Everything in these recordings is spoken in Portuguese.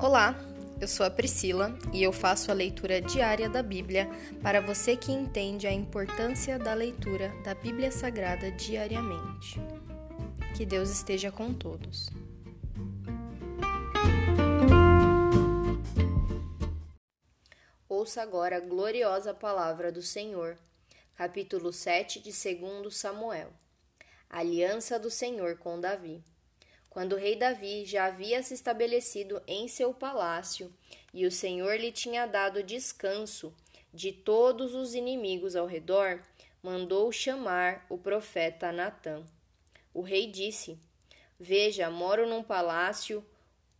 Olá, eu sou a Priscila e eu faço a leitura diária da Bíblia para você que entende a importância da leitura da Bíblia Sagrada diariamente. Que Deus esteja com todos. Ouça agora a gloriosa palavra do Senhor, capítulo 7 de 2 Samuel. aliança do Senhor com Davi quando o rei Davi já havia se estabelecido em seu palácio e o Senhor lhe tinha dado descanso de todos os inimigos ao redor, mandou chamar o profeta Natã. O rei disse: Veja, moro num palácio,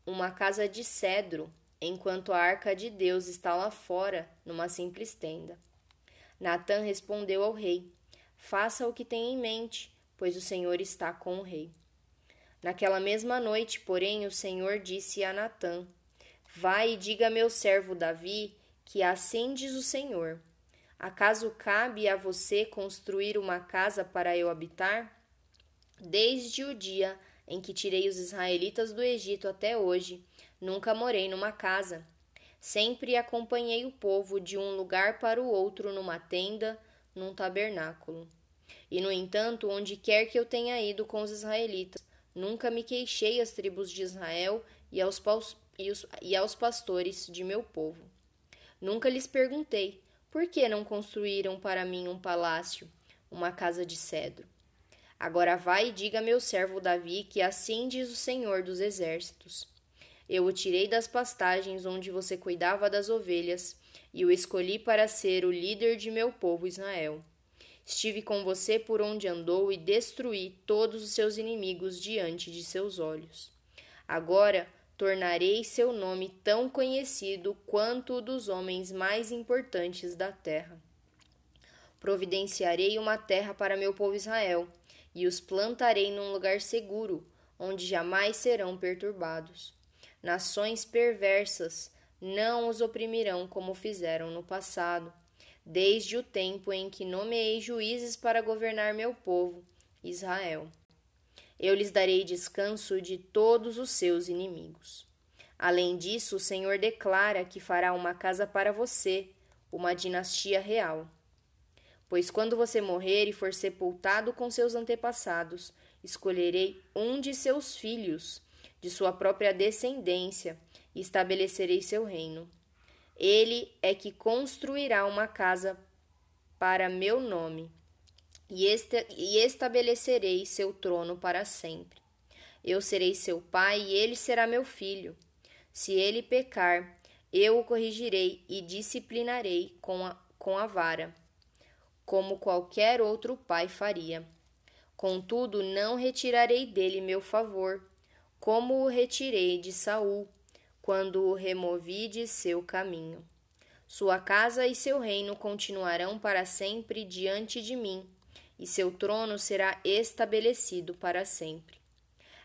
uma casa de cedro, enquanto a arca de Deus está lá fora, numa simples tenda. Natã respondeu ao rei: Faça o que tem em mente, pois o Senhor está com o rei. Naquela mesma noite, porém, o Senhor disse a Natã: Vai e diga a meu servo Davi que assim diz o Senhor: Acaso cabe a você construir uma casa para eu habitar? Desde o dia em que tirei os israelitas do Egito até hoje, nunca morei numa casa. Sempre acompanhei o povo de um lugar para o outro numa tenda, num tabernáculo. E, no entanto, onde quer que eu tenha ido com os israelitas, Nunca me queixei às tribos de Israel e aos, e, os, e aos pastores de meu povo. Nunca lhes perguntei por que não construíram para mim um palácio, uma casa de cedro. Agora vai e diga a meu servo Davi que assim diz o Senhor dos Exércitos. Eu o tirei das pastagens onde você cuidava das ovelhas e o escolhi para ser o líder de meu povo Israel. Estive com você por onde andou e destruí todos os seus inimigos diante de seus olhos. Agora tornarei seu nome tão conhecido quanto o dos homens mais importantes da terra. Providenciarei uma terra para meu povo Israel, e os plantarei num lugar seguro, onde jamais serão perturbados. Nações perversas não os oprimirão como fizeram no passado desde o tempo em que nomeei juízes para governar meu povo, Israel. Eu lhes darei descanso de todos os seus inimigos. Além disso, o Senhor declara que fará uma casa para você, uma dinastia real. Pois quando você morrer e for sepultado com seus antepassados, escolherei um de seus filhos, de sua própria descendência, e estabelecerei seu reino. Ele é que construirá uma casa para meu nome, e, estabelecerei seu trono para sempre. Eu serei seu pai e ele será meu filho. Se ele pecar, eu o corrigirei e disciplinarei com a, com a vara, como qualquer outro pai faria. Contudo, não retirarei dele meu favor, como o retirei de Saul, quando o removi de seu caminho. Sua casa e seu reino continuarão para sempre diante de mim, e seu trono será estabelecido para sempre.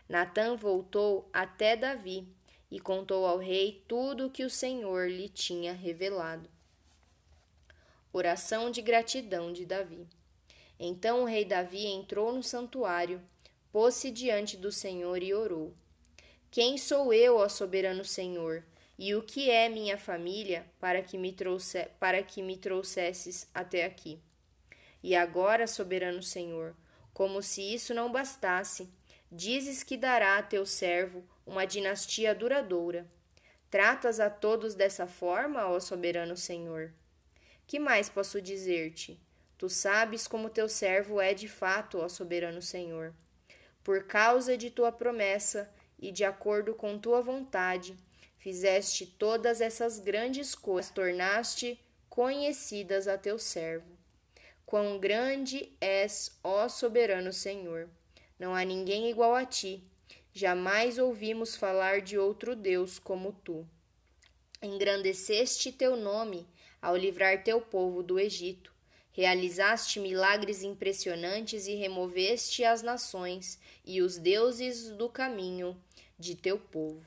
Natã voltou até Davi e contou ao rei tudo o que o Senhor lhe tinha revelado. Oração de gratidão de Davi. Então o rei Davi entrou no santuário, pôs-se diante do Senhor e orou. Quem sou eu, ó soberano Senhor? E o que é minha família para que me trouxe, para que me trouxesses até aqui? E agora, soberano Senhor, como se isso não bastasse, dizes que dará a teu servo uma dinastia duradoura. Tratas a todos dessa forma, ó soberano Senhor? Que mais posso dizer-te? Tu sabes como teu servo é de fato, ó soberano Senhor. Por causa de tua promessa, e de acordo com tua vontade, fizeste todas essas grandes coisas, tornaste conhecidas a teu servo. Quão grande és, ó soberano Senhor! Não há ninguém igual a ti. Jamais ouvimos falar de outro Deus como tu. Engrandeceste teu nome ao livrar teu povo do Egito. Realizaste milagres impressionantes e removeste as nações e os deuses do caminho de teu povo.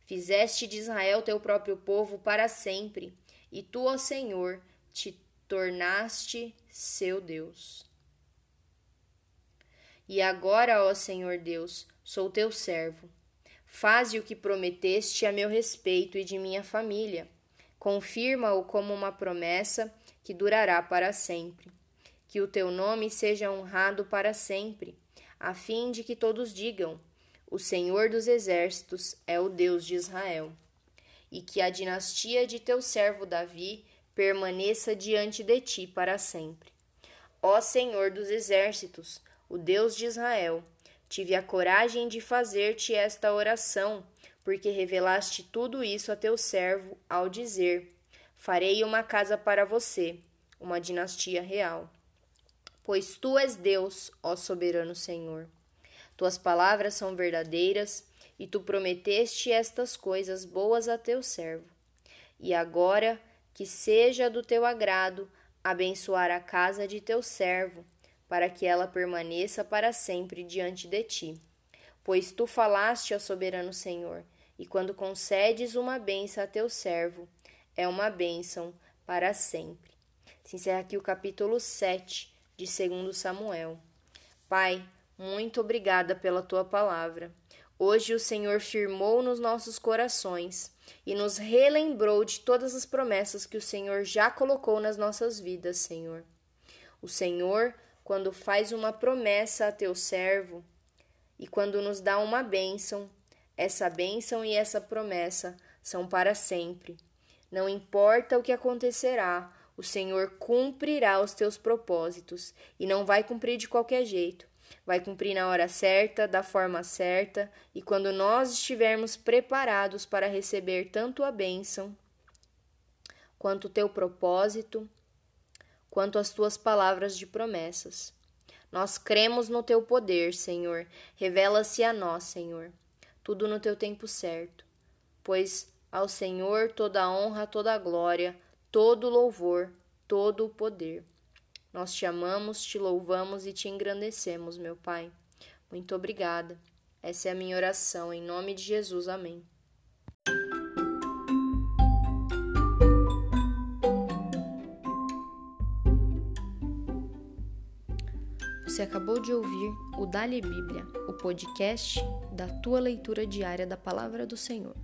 Fizeste de Israel teu próprio povo para sempre, e tu, ó Senhor, te tornaste seu Deus. E agora, ó Senhor Deus, sou teu servo. Faze o que prometeste a meu respeito e de minha família. Confirma-o como uma promessa que durará para sempre. Que o teu nome seja honrado para sempre, a fim de que todos digam: O Senhor dos exércitos é o Deus de Israel. E que a dinastia de teu servo Davi permaneça diante de ti para sempre. Ó Senhor dos exércitos, o Deus de Israel, tive a coragem de fazer-te esta oração, porque revelaste tudo isso a teu servo ao dizer: Farei uma casa para você, uma dinastia real. Pois tu és Deus, ó soberano Senhor. Tuas palavras são verdadeiras, e tu prometeste estas coisas boas a teu servo. E agora que seja do teu agrado abençoar a casa de teu servo, para que ela permaneça para sempre diante de ti. Pois tu falaste ao soberano Senhor, e quando concedes uma bênção a teu servo, é uma bênção para sempre. Se encerra aqui o capítulo 7 de 2 Samuel. Pai, muito obrigada pela tua palavra. Hoje o Senhor firmou nos nossos corações e nos relembrou de todas as promessas que o Senhor já colocou nas nossas vidas, Senhor. O Senhor, quando faz uma promessa a teu servo e quando nos dá uma bênção, essa bênção e essa promessa são para sempre. Não importa o que acontecerá, o Senhor cumprirá os teus propósitos e não vai cumprir de qualquer jeito vai cumprir na hora certa, da forma certa, e quando nós estivermos preparados para receber tanto a bênção, quanto o teu propósito, quanto as tuas palavras de promessas. Nós cremos no teu poder, Senhor. Revela-se a nós, Senhor. Tudo no teu tempo certo. Pois ao Senhor toda honra, toda glória, todo louvor, todo o poder. Nós te amamos, te louvamos e te engrandecemos, meu Pai. Muito obrigada. Essa é a minha oração, em nome de Jesus. Amém. Você acabou de ouvir o Dali Bíblia, o podcast da tua leitura diária da Palavra do Senhor.